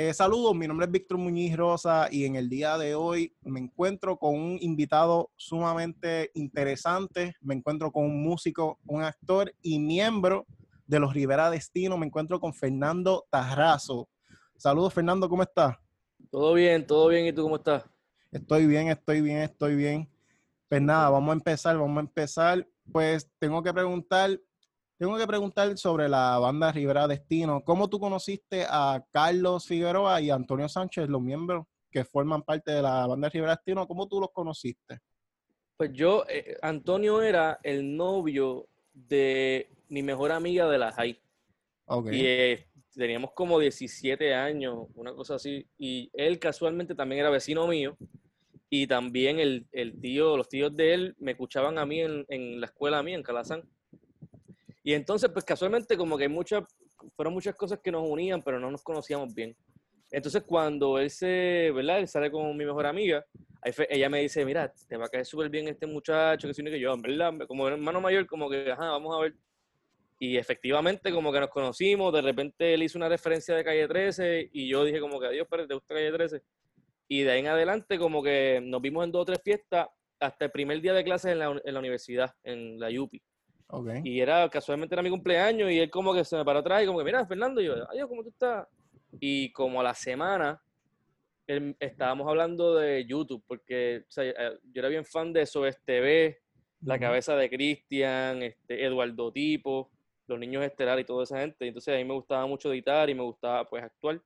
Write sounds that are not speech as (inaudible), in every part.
Eh, saludos, mi nombre es Víctor Muñiz Rosa y en el día de hoy me encuentro con un invitado sumamente interesante, me encuentro con un músico, un actor y miembro de los Rivera Destino, me encuentro con Fernando Tarrazo. Saludos Fernando, ¿cómo estás? Todo bien, todo bien, ¿y tú cómo estás? Estoy bien, estoy bien, estoy bien. Pues nada, vamos a empezar, vamos a empezar. Pues tengo que preguntar, tengo que preguntar sobre la banda Rivera Destino. ¿Cómo tú conociste a Carlos Figueroa y Antonio Sánchez, los miembros que forman parte de la banda Rivera Destino? ¿Cómo tú los conociste? Pues yo, eh, Antonio era el novio de mi mejor amiga de la high. Y eh, teníamos como 17 años, una cosa así. Y él casualmente también era vecino mío. Y también el, tío, los tíos de él me escuchaban a mí en, en la escuela a mí, en Calazán. Y entonces, pues casualmente como que hay muchas, fueron muchas cosas que nos unían, pero no nos conocíamos bien. Entonces, cuando él se, ¿verdad? Él sale con mi mejor amiga, ella me dice, mira, te va a caer súper bien este muchacho, que si que yo, ¿verdad? Como hermano mayor, como que, ajá, vamos a ver. Y efectivamente, como que nos conocimos, de repente él hizo una referencia de Calle 13 y yo dije como que, adiós, pero ¿te gusta Calle 13? Y de ahí en adelante, como que nos vimos en dos o tres fiestas hasta el primer día de clases en la, en la universidad, en la UPI. Y era, casualmente era mi cumpleaños y él como que se me paró atrás y como que, mira, Fernando, y yo, adiós, ¿cómo tú estás? Y como a la semana estábamos hablando de YouTube, porque eh, yo era bien fan de SOS TV, La Cabeza de Cristian, este, Eduardo Tipo, Los Niños Estelares y toda esa gente. Entonces a mí me gustaba mucho editar y me gustaba pues actuar.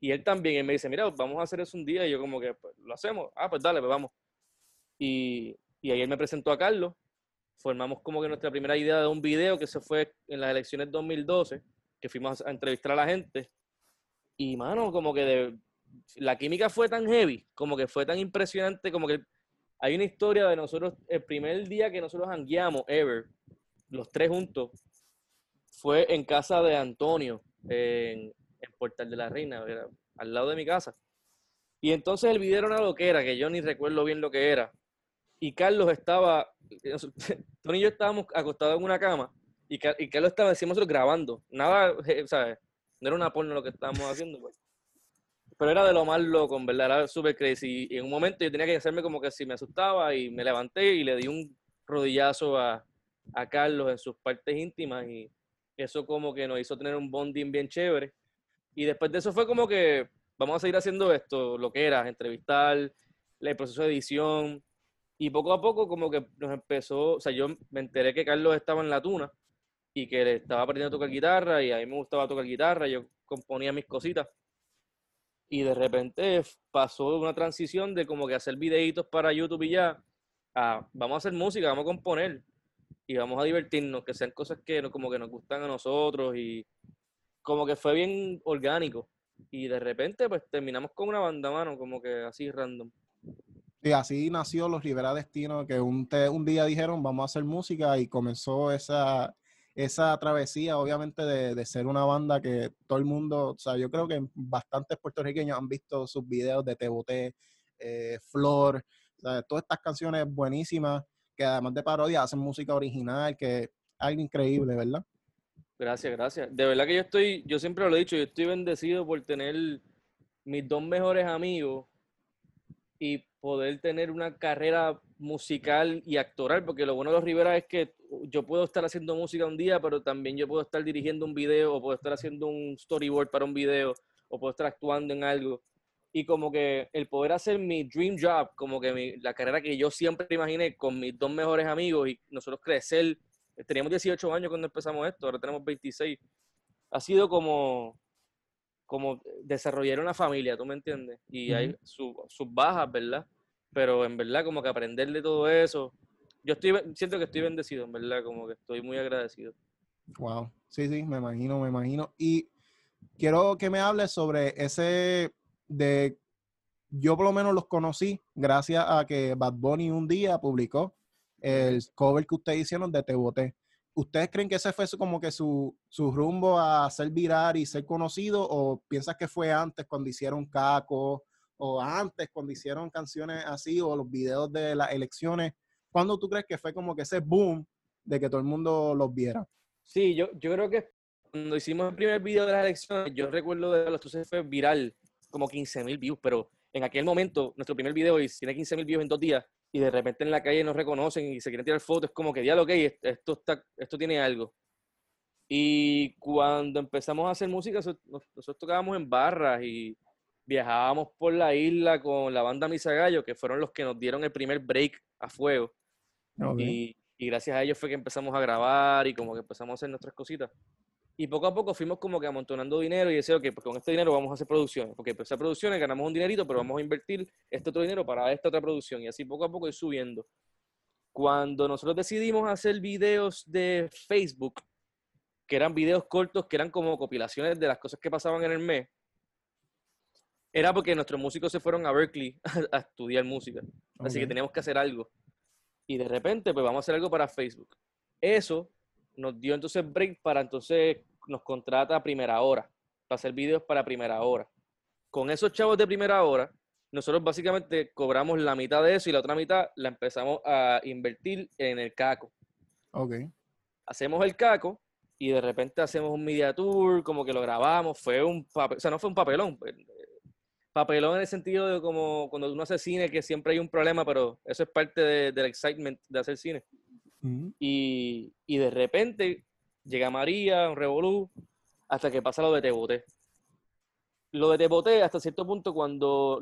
Y él también, él me dice, mira, vamos a hacer eso un día. Y yo como que, pues, lo hacemos. Ah, pues dale, pues vamos. Y, y ahí él me presentó a Carlos formamos como que nuestra primera idea de un video que se fue en las elecciones 2012, que fuimos a entrevistar a la gente. Y, mano, como que de, la química fue tan heavy, como que fue tan impresionante, como que hay una historia de nosotros, el primer día que nosotros hangueamos, ever, los tres juntos, fue en casa de Antonio, en, en Portal de la Reina, al lado de mi casa. Y entonces el video era una loquera, que yo ni recuerdo bien lo que era. Y Carlos estaba (laughs) Tony y yo estábamos acostados en una cama y, y Carlos estaba, decíamos, grabando. Nada, ¿sabes? No era una porno lo que estábamos haciendo, pues. Pero era de lo más loco, en verdad, era súper crazy. Y en un momento yo tenía que hacerme como que si me asustaba y me levanté y le di un rodillazo a, a Carlos en sus partes íntimas y eso como que nos hizo tener un bonding bien chévere. Y después de eso fue como que vamos a seguir haciendo esto, lo que era, entrevistar, el proceso de edición, y poco a poco como que nos empezó, o sea, yo me enteré que Carlos estaba en la tuna y que le estaba aprendiendo a tocar guitarra y a mí me gustaba tocar guitarra, yo componía mis cositas. Y de repente pasó una transición de como que hacer videitos para YouTube y ya, a vamos a hacer música, vamos a componer y vamos a divertirnos, que sean cosas que como que nos gustan a nosotros y como que fue bien orgánico. Y de repente pues terminamos con una banda, mano, como que así random. Y así nació los Rivera Destino, que un, un día dijeron, vamos a hacer música y comenzó esa, esa travesía, obviamente, de, ser una banda que todo el mundo, o sea, yo creo que bastantes puertorriqueños han visto sus videos de Te Boté, eh, Flor, todas estas canciones buenísimas, que además de parodia hacen música original, que algo increíble, ¿verdad? Gracias, gracias. De verdad que yo estoy, yo siempre lo he dicho, yo estoy bendecido por tener mis dos mejores amigos y poder tener una carrera musical y actoral, porque lo bueno de los Rivera es que yo puedo estar haciendo música un día, pero también yo puedo estar dirigiendo un video, o puedo estar haciendo un storyboard para un video, o puedo estar actuando en algo. Y como que el poder hacer mi dream job, como que la carrera que yo siempre imaginé con mis dos mejores amigos y nosotros crecer, teníamos 18 años cuando empezamos esto, ahora tenemos 26, ha sido como, como desarrollar una familia, ¿tú me entiendes? Y hay sus bajas, ¿verdad? pero en verdad como que aprender de todo eso, yo estoy, siento que estoy bendecido, en verdad, como que estoy muy agradecido. Wow, sí, sí, me imagino, me imagino. Y quiero que me hables sobre ese de, yo por lo menos los conocí gracias a que Bad Bunny un día publicó el cover que ustedes hicieron de Te Boté. ¿Ustedes creen que ese fue como que su, su rumbo a ser viral y ser conocido o piensas que fue antes cuando hicieron Caco o antes cuando hicieron canciones así o los videos de las elecciones, ¿cuándo tú crees que fue como que ese boom de que todo el mundo los viera. Sí, yo, yo creo que cuando hicimos el primer video de las elecciones, yo recuerdo de los entonces fue viral, como 15 mil views, pero en aquel momento, nuestro primer video tiene 15 mil views en dos días, y de repente en la calle nos reconocen y se quieren tirar fotos, es como que, lo que esto, está, esto tiene algo. Y cuando empezamos a hacer música, nosotros tocábamos en barras y viajábamos por la isla con la banda Misa Gallo, que fueron los que nos dieron el primer break a fuego. Y, y, gracias a ellos fue que empezamos a grabar y como que empezamos a hacer nuestras cositas. Y poco a poco fuimos como que amontonando dinero y decía, ok, pues con este dinero vamos a hacer producciones, porque pues a producciones ganamos un dinerito, pero vamos a invertir este otro dinero para esta otra producción. Y así poco a poco ir subiendo. Cuando nosotros decidimos hacer videos de Facebook, que eran videos cortos, que eran como compilaciones de las cosas que pasaban en el mes, era porque nuestros músicos se fueron a Berkeley (laughs) a, estudiar música. Así que teníamos que hacer algo. Y de repente, pues vamos a hacer algo para Facebook. Eso nos dio entonces break para entonces nos contrata a primera hora, para hacer videos para primera hora. Con esos chavos de primera hora, nosotros básicamente cobramos la mitad de eso y la otra mitad la empezamos a invertir en el caco. Ok. Hacemos el caco y de repente hacemos un media tour, como que lo grabamos, fue un papel, o sea, no fue un papelón, pues, papelón en el sentido de como cuando uno hace cine, que siempre hay un problema, pero eso es parte del excitement de hacer cine. Y, y, de repente llega María, un revolú, hasta que pasa lo de Tebote. Lo de Tebote, hasta cierto punto, cuando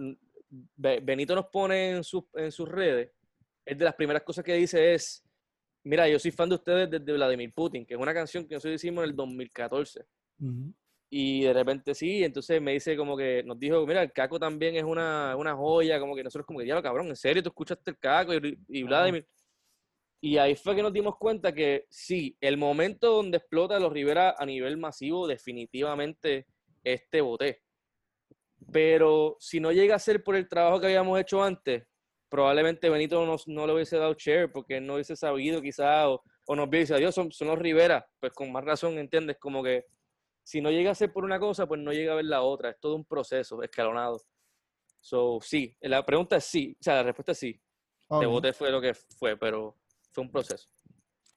Benito nos pone en, en sus redes, es de las primeras cosas que dice es, mira, yo soy fan de ustedes desde Vladimir Putin, que es una canción que nosotros hicimos en el 2014. Y de repente sí, entonces me dice como que nos dijo, mira, el Caco también es una, una joya, como que nosotros como que, ya cabrón, ¿en serio tú escuchaste el Caco y, Vladimir? Y ahí fue que nos dimos cuenta que sí, el momento donde explota los Rivera a nivel masivo definitivamente este boté. Pero si no llega a ser por el trabajo que habíamos hecho antes, probablemente Benito no, no le hubiese dado share porque no hubiese sabido quizás o, o nos hubiese dicho, son, son los Rivera. Pues con más razón, ¿entiendes? Como que si no llega a ser por una cosa, pues no llega a ver la otra. Es todo un proceso escalonado. So, sí, la pregunta es sí. O sea, la respuesta es sí. Okay. bote fue lo que fue, pero fue un proceso.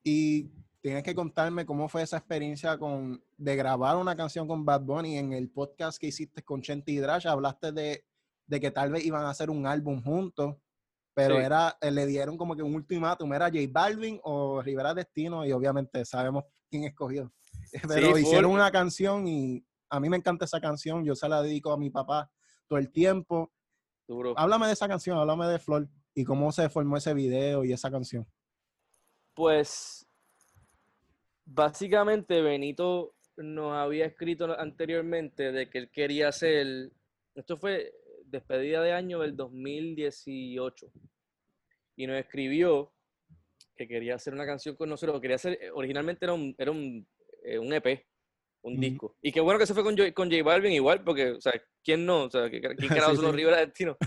Y tienes que contarme cómo fue esa experiencia con, de grabar una canción con Bad Bunny en el podcast que hiciste con Chente y Drash. Hablaste de, de, que tal vez iban a hacer un álbum juntos, pero era, eh, le dieron como que un ultimátum, era J Balvin o Rivera Destino, y obviamente sabemos quién escogió. (laughs) Pero hicieron una canción y a mí me encanta esa canción. Yo se la dedico a mi papá todo el tiempo. Háblame de esa canción, háblame de Flor y cómo se formó ese video y esa canción. Pues básicamente Benito nos había escrito anteriormente de que él quería hacer, esto fue despedida de año del 2018, y nos escribió que quería hacer una canción con nosotros, quería hacer, originalmente era un, era un eh, un EP, un disco. Y qué bueno que se fue con, con J Balvin igual, porque, o sea, ¿quién no? O sea, ¿quién (laughs) carajo los Rivera Destino?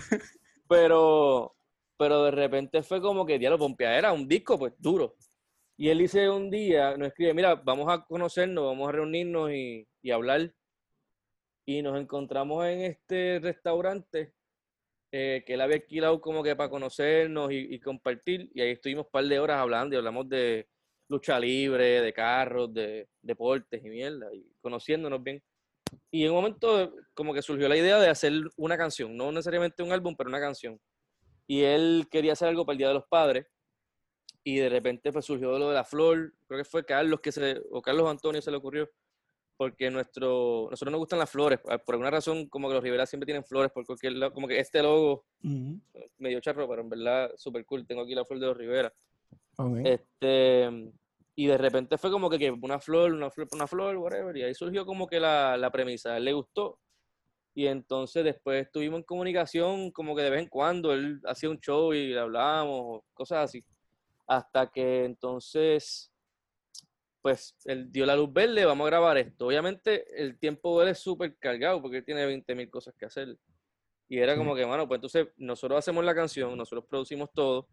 pero, pero de repente fue como que, lo pompea, era un disco, pues, duro. Y él dice un día, nos escribe, mira, vamos a conocernos, vamos a reunirnos y, y hablar. Y nos encontramos en este restaurante eh, que él había alquilado como que para conocernos y, y, compartir. Y ahí estuvimos un par de horas hablando y hablamos de, lucha libre, de carros, de deportes y mierda, y conociéndonos bien. Y en un momento como que surgió la idea de hacer una canción, no necesariamente un álbum, pero una canción. Y él quería hacer algo para el Día de los Padres. Y de repente pues surgió lo de la flor, creo que fue Carlos que se, o Carlos Antonio se le ocurrió, porque nuestro, nosotros nos gustan las flores, por alguna razón como que los Rivera siempre tienen flores, por cualquier lado, como que este logo, medio charro, pero en verdad súper cool, tengo aquí la flor de los Rivera. Este, y de repente fue como que, una flor, una flor, una flor, whatever. Y ahí surgió como que la, la premisa. A él le gustó. Y entonces después estuvimos en comunicación como que de vez en cuando. Él hacía un show y le hablábamos, cosas así. Hasta que entonces, pues él dio la luz verde, vamos a grabar esto. Obviamente el tiempo de él es súper cargado porque él tiene 20 mil cosas que hacer. Y era como que, bueno, pues entonces nosotros hacemos la canción, nosotros producimos todo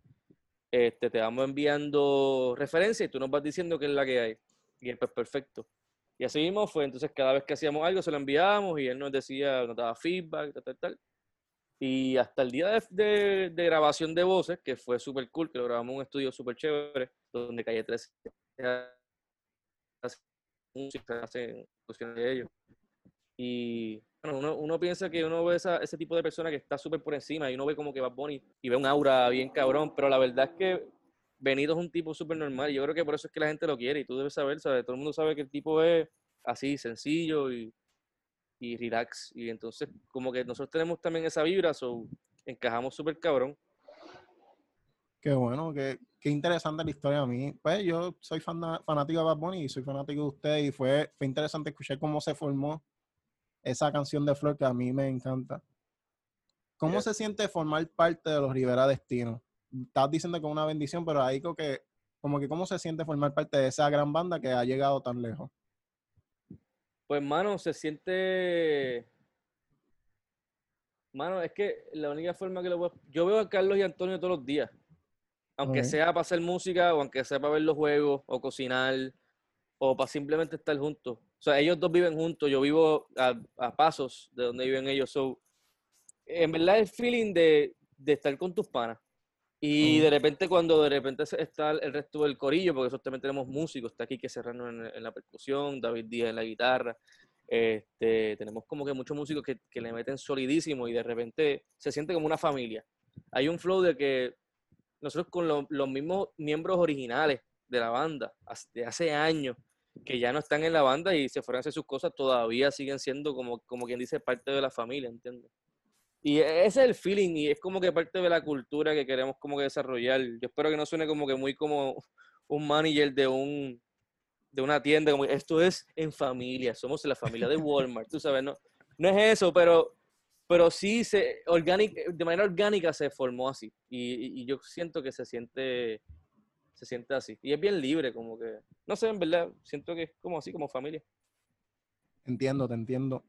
este, te vamos enviando referencias y tú nos vas diciendo qué es la que hay. Y pues perfecto. Y así mismo fue, entonces cada vez que hacíamos algo se lo enviábamos y él nos decía, nos daba feedback, tal, tal, tal. Y hasta el día de, de, grabación de voces, que fue súper cool, que lo grabamos en un estudio súper chévere, donde Calle 13 hacen música, hacen de ellos. Y bueno, uno, uno, piensa que uno ve ese tipo de persona que está súper por encima y uno ve como que va Bunny y ve un aura bien cabrón, pero la verdad es que Benito es un tipo súper normal. Yo creo que por eso es que la gente lo quiere y tú debes saber, ¿sabes? Todo el mundo sabe que el tipo es así, sencillo y, y relax. Y entonces, como que nosotros tenemos también esa vibra, so encajamos súper cabrón. Qué bueno, qué, qué, interesante la historia a mí. Pues yo soy fan, fanático de Bad Bunny y soy fanático de usted y fue, fue interesante escuchar cómo se formó esa canción de Flor que a mí me encanta. ¿Cómo se siente formar parte de los Rivera Destino? Estás diciendo que es una bendición, pero ahí creo que, como que, ¿cómo se siente formar parte de esa gran banda que ha llegado tan lejos? Pues, mano, se siente. Mano, es que la única forma que lo puedo. Yo veo a Carlos y Antonio todos los días. Aunque sea para hacer música, o aunque sea para ver los juegos, o cocinar, o para simplemente estar juntos. O sea, ellos dos viven juntos, yo vivo a, pasos de donde viven ellos. So, en verdad el feeling de, estar con tus panas. Y de repente cuando de repente está el resto del corillo, porque nosotros también tenemos músicos, está aquí que Serrano en, en, la percusión, David Díaz en la guitarra, este, tenemos como que muchos músicos que, que, le meten solidísimo y de repente se siente como una familia. Hay un flow de que nosotros con los mismos miembros originales de la banda, de hace años, que ya no están en la banda y se fueron a hacer sus cosas, todavía siguen siendo como, como quien dice parte de la familia, ¿entiendes? Y e, ese es el feeling y es como que parte de la cultura que queremos como que desarrollar. Yo espero que no suene como que muy como un manager de un de una tienda, como esto es en familia, somos la familia de Walmart, tú sabes, no, no es eso, pero, pero sí se, de manera orgánica se formó así y, y yo siento que se siente se siente así. Y es bien libre, como que, no sé, en verdad, siento que es como así, como familia. Entiendo, te entiendo.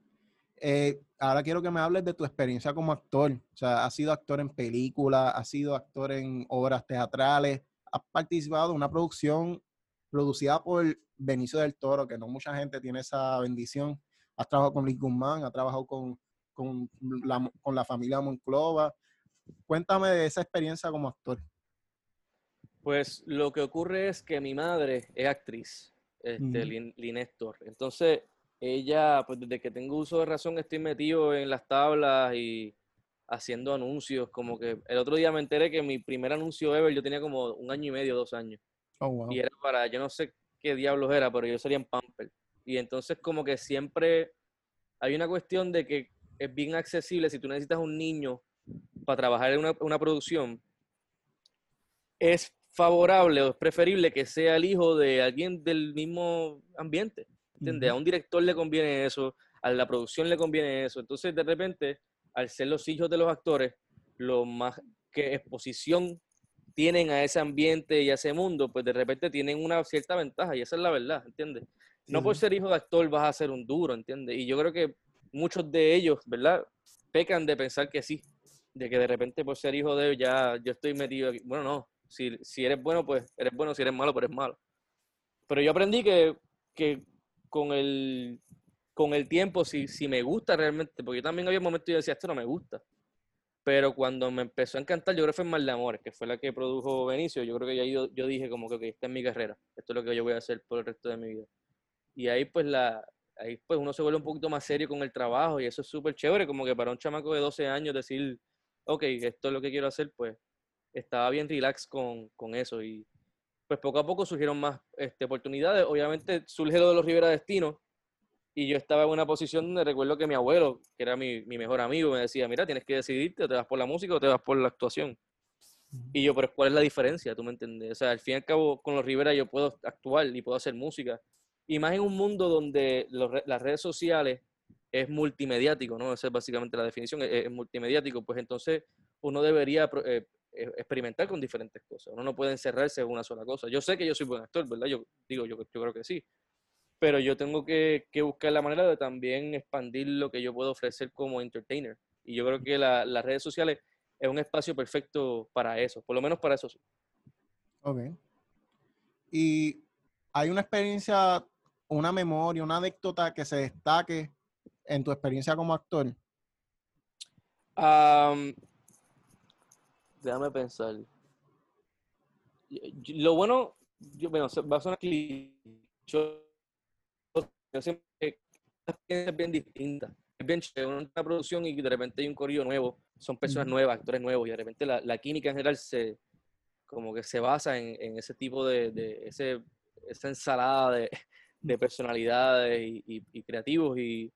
Eh, ahora quiero que me hables de tu experiencia como actor. O sea, has sido actor en películas, has sido actor en obras teatrales, has participado en una producción producida por Benicio del Toro, que no mucha gente tiene esa bendición. Has trabajado con Luis Guzmán, has trabajado con, con, la, con la familia Monclova. Cuéntame de esa experiencia como actor. Pues lo que ocurre es que mi madre es actriz, este, Linéstor. Entonces, ella, pues desde que tengo uso de razón, estoy metido en las tablas y haciendo anuncios. Como que el otro día me enteré que mi primer anuncio ever yo tenía como un año y medio, dos años. Oh, y era para, yo no sé qué diablos era, pero yo sería en Pamper. Y entonces, como que siempre hay una cuestión de que es bien accesible si tú necesitas un niño para trabajar en una, una producción. Es favorable o es preferible que sea el hijo de alguien del mismo ambiente. ¿Entiendes? A un director le conviene eso, a la producción le conviene eso. Entonces, de repente, al ser los hijos de los actores, lo más que exposición tienen a ese ambiente y a ese mundo, pues de repente tienen una cierta ventaja y esa es la verdad, ¿entiendes? No por ser hijo de actor vas a ser un duro, ¿entiendes? Y yo creo que muchos de ellos, ¿verdad? Pecan de pensar que sí, de que de repente por ser hijo de ellos ya yo estoy metido aquí. Bueno, no, si, eres bueno, pues eres bueno, si eres malo, pues eres malo. Pero yo aprendí que, con, el, con el tiempo, si, si me gusta realmente, porque yo también había momentos y yo decía, esto no me gusta. Pero cuando me empezó a encantar, yo creo que fue Mal de Amores, que fue la que produjo Benicio. Yo creo que ya yo, yo dije como que okay, esta es mi carrera, esto es lo que yo voy a hacer por el resto de mi vida. Y ahí pues la, ahí pues uno se vuelve un poquito más serio con el trabajo y eso es súper chévere, como que para un chamaco de 12 años decir, ok, esto es lo que quiero hacer, pues estaba bien relax con, con, eso y pues poco a poco surgieron más este, oportunidades. Obviamente surge lo de los Rivera Destino y yo estaba en una posición donde recuerdo que mi abuelo, que era mi, mi mejor amigo, me decía, mira, tienes que decidirte, te vas por la música o te vas por la actuación. Y yo, pero ¿cuál es la diferencia? ¿Tú me entiendes? O sea, al fin y al cabo, con los Rivera yo puedo actuar y puedo hacer música. Y más en un mundo donde las redes sociales es multimediático, ¿no? Esa es básicamente la definición, es, multimediático. Pues entonces uno debería eh, e-, experimentar con diferentes cosas. Uno no puede encerrarse en una sola cosa. Yo sé que yo soy buen actor, ¿verdad? Yo digo, yo, yo creo que sí. Pero yo tengo que, que, buscar la manera de también expandir lo que yo puedo ofrecer como entertainer. Y yo creo que la, las redes sociales es un espacio perfecto para eso, por lo menos para eso sí. Ok. Y hay una experiencia, una memoria, una anécdota que se destaque en tu experiencia como actor. Déjame pensar. Lo bueno, yo, bueno, va a sonar yo, yo siempre es bien distinta. Es bien chévere una producción y de repente hay un corrido nuevo, son personas nuevas, actores nuevos, y de repente la, la química en general se como que se basa en, en ese tipo de, de ese, esa ensalada de, de personalidades y, y, creativos. Y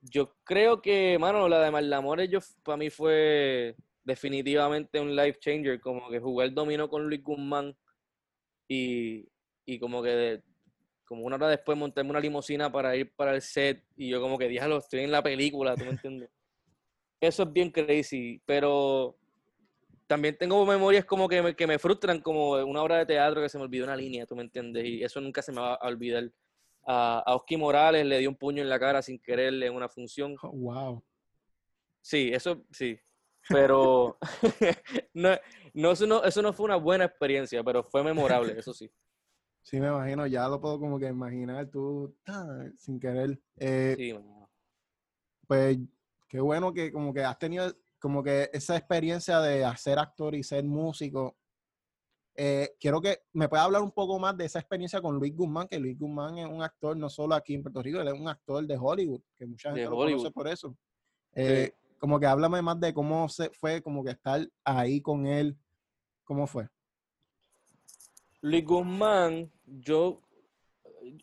yo creo que, mano, la de Malamores yo, para mí fue definitivamente un life changer, como que jugar dominó con Luis Guzmán y, y como que como una hora después montarme una limusina para ir para el set y yo como que, diablo, estoy en la película, ¿tú me entiendes? Eso es bien crazy, pero también tengo memorias como que me, que me frustran, como una obra de teatro que se me olvidó una línea, ¿tú me entiendes? Y eso nunca se me va a olvidar. A, a Oski Morales le dio un puño en la cara sin quererle en una función. Oh, wow. Sí, eso sí. Pero (laughs) no, no, eso no, eso no fue una buena experiencia, pero fue memorable, eso sí. (laughs) Sí, me imagino, ya lo puedo como que imaginar tú sin querer. Eh, sí, pues qué bueno que como que has tenido como que esa experiencia de hacer actor y ser músico. Eh, quiero que me pueda hablar un poco más de esa experiencia con Luis Guzmán, que Luis Guzmán es un actor no solo aquí en Puerto Rico, él es un actor de Hollywood, que mucha gente lo conoce por eso. Eh, como que háblame más de cómo se fue, como que estar ahí con él, ¿cómo fue? Luis Guzmán, yo,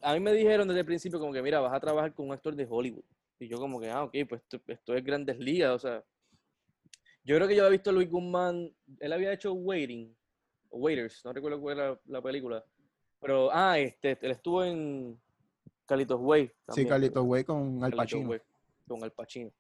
a mí me dijeron desde el principio como que, mira, vas a trabajar con un actor de Hollywood. Y yo como que, ah, ok, pues esto, es Grandes Ligas, o sea. Yo creo que yo había visto a Luis Guzmán, él había hecho Waiting, o Waiters, no recuerdo cuál era la, película. Pero, ah, este, él estuvo en Carlitos Way. sí, Carlitos Way con Al Pacino. con Al Pacino.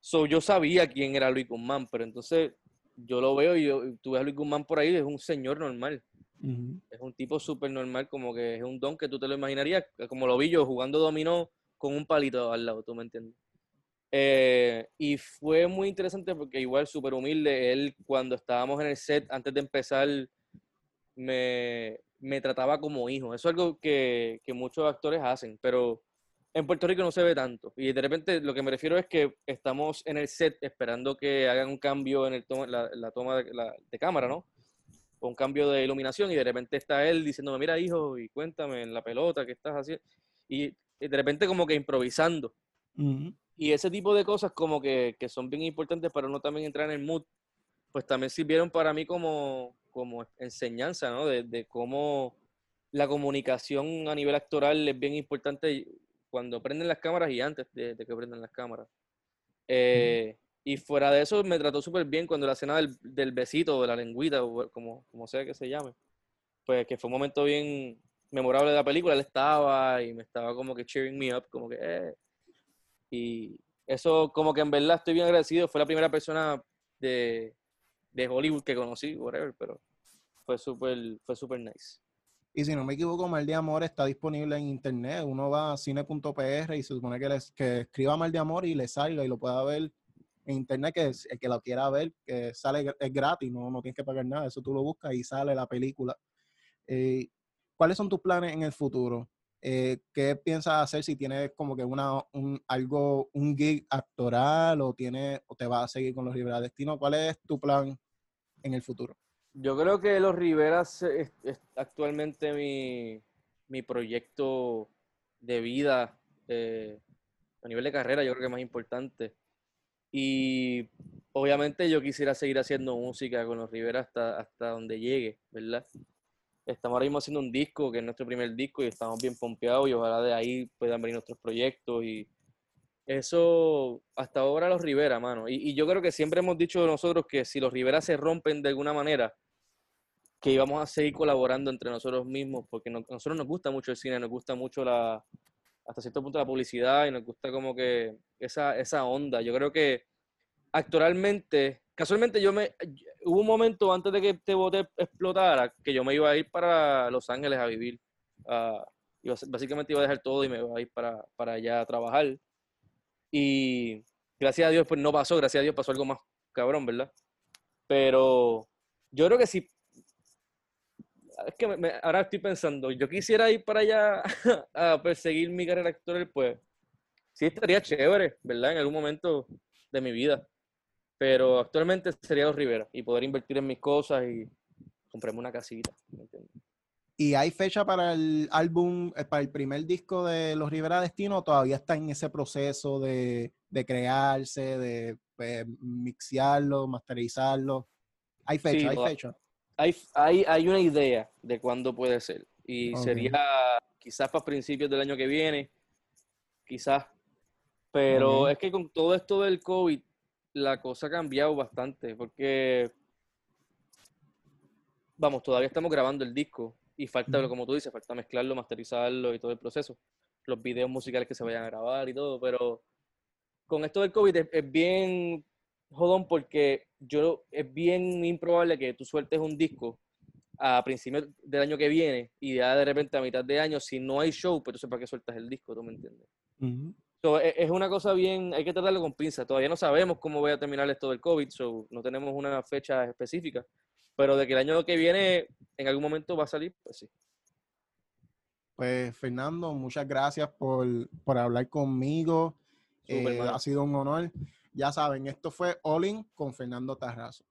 So, yo sabía quién era Luis Guzmán, pero entonces yo lo veo y yo, tú ves a Luis Guzmán por ahí, es un señor normal. Es un tipo súper normal, como que es un don que tú te lo imaginarías, como lo vi yo jugando dominó con un palito al lado, ¿tú me entiendes? Eh, y fue muy interesante porque igual súper humilde, él cuando estábamos en el set, antes de empezar, me, me trataba como hijo. Eso es algo que, que, muchos actores hacen, pero en Puerto Rico no se ve tanto. Y de repente lo que me refiero es que estamos en el set esperando que hagan un cambio en el la, la, toma de, la, de cámara, ¿no? un cambio de iluminación y de repente está él diciéndome, mira hijo, y cuéntame en la pelota, ¿qué estás haciendo? Y, de repente como que improvisando. Y ese tipo de cosas como que, que, son bien importantes para no también entrar en el mood, pues también sirvieron para mí como, como enseñanza, ¿no? De, de cómo la comunicación a nivel actoral es bien importante cuando prenden las cámaras y antes de, que prenden las cámaras. Eh, y fuera de eso, me trató súper bien cuando la escena del, del besito, de la lengüita, o como, como sea que se llame. Pues que fue un momento bien memorable de la película. Él estaba y me estaba como que cheering me up, como que... Eh. Y eso como que en verdad estoy bien agradecido. Fue la primera persona de, de Hollywood que conocí, whatever, pero fue súper fue super nice. Y si no me equivoco, Mal de Amor está disponible en internet. Uno va a cine.pr y se supone que, les, que escriba Mal de Amor y le salga y lo pueda ver en internet que el que lo quiera ver, que sale, es gratis, no, no tienes que pagar nada, eso tú lo buscas y sale la película. Eh, ¿Cuáles son tus planes en el futuro? Eh, ¿Qué piensas hacer si tienes como que una, un, algo, un gig actoral o, tiene, o te vas a seguir con los Rivera Destino? ¿Cuál es tu plan en el futuro? Yo creo que los Riveras es, actualmente mi, mi, proyecto de vida eh, a nivel de carrera, yo creo que es más importante. Y obviamente yo quisiera seguir haciendo música con los Rivera hasta, hasta donde llegue, ¿verdad? Estamos ahora mismo haciendo un disco, que es nuestro primer disco, y estamos bien pompeados y ojalá de ahí puedan venir nuestros proyectos. Y eso, hasta ahora los Rivera, mano. Y, yo creo que siempre hemos dicho nosotros que si los Rivera se rompen de alguna manera, que íbamos a seguir colaborando entre nosotros mismos, porque a nosotros nos gusta mucho el cine, nos gusta mucho la, hasta cierto punto la publicidad y nos gusta como que esa, esa onda. Yo creo que actualmente, casualmente yo me, hubo un momento antes de que este bote explotara que yo me iba a ir para Los Ángeles a vivir. Uh, básicamente iba a dejar todo y me iba a ir para, para allá a trabajar. Y gracias a Dios pues no pasó, gracias a Dios pasó algo más cabrón, ¿verdad? Pero yo creo que si es que ahora estoy pensando, yo quisiera ir para allá (laughs) a perseguir mi carrera actoral, pues sí estaría chévere, ¿verdad? En algún momento de mi vida. Pero actualmente sería los Rivera y poder invertir en mis cosas y comprarme una casita, ¿me entiendes? Y hay fecha para el álbum, eh, para el primer disco de Los Rivera Destino, todavía está en ese proceso de, crearse, de pues, mixearlo, masterizarlo. Hay fecha, hay fecha. Hay, hay, hay, una idea de cuándo puede ser. Y sería quizás para principios del año que viene, quizás. Pero es que con todo esto del COVID, la cosa ha cambiado bastante, porque, vamos, todavía estamos grabando el disco y falta, como tú dices, falta mezclarlo, masterizarlo y todo el proceso. Los videos musicales que se vayan a grabar y todo, pero con esto del COVID es, bien jodón porque yo es bien improbable que tú sueltes un disco a principios del año que viene y ya de repente a mitad de año, si no hay show, pues entonces ¿para qué sueltas el disco? ¿Tú me entiendes? E, es una cosa bien, hay que tratarlo con pinza. Todavía no sabemos cómo voy a terminar esto del COVID, so no tenemos una fecha específica. Pero de que el año que viene en algún momento va a salir, pues sí. Pues Fernando, muchas gracias por, hablar conmigo. Eh, ha sido un honor. Ya saben, esto fue All In con Fernando Tarrazo.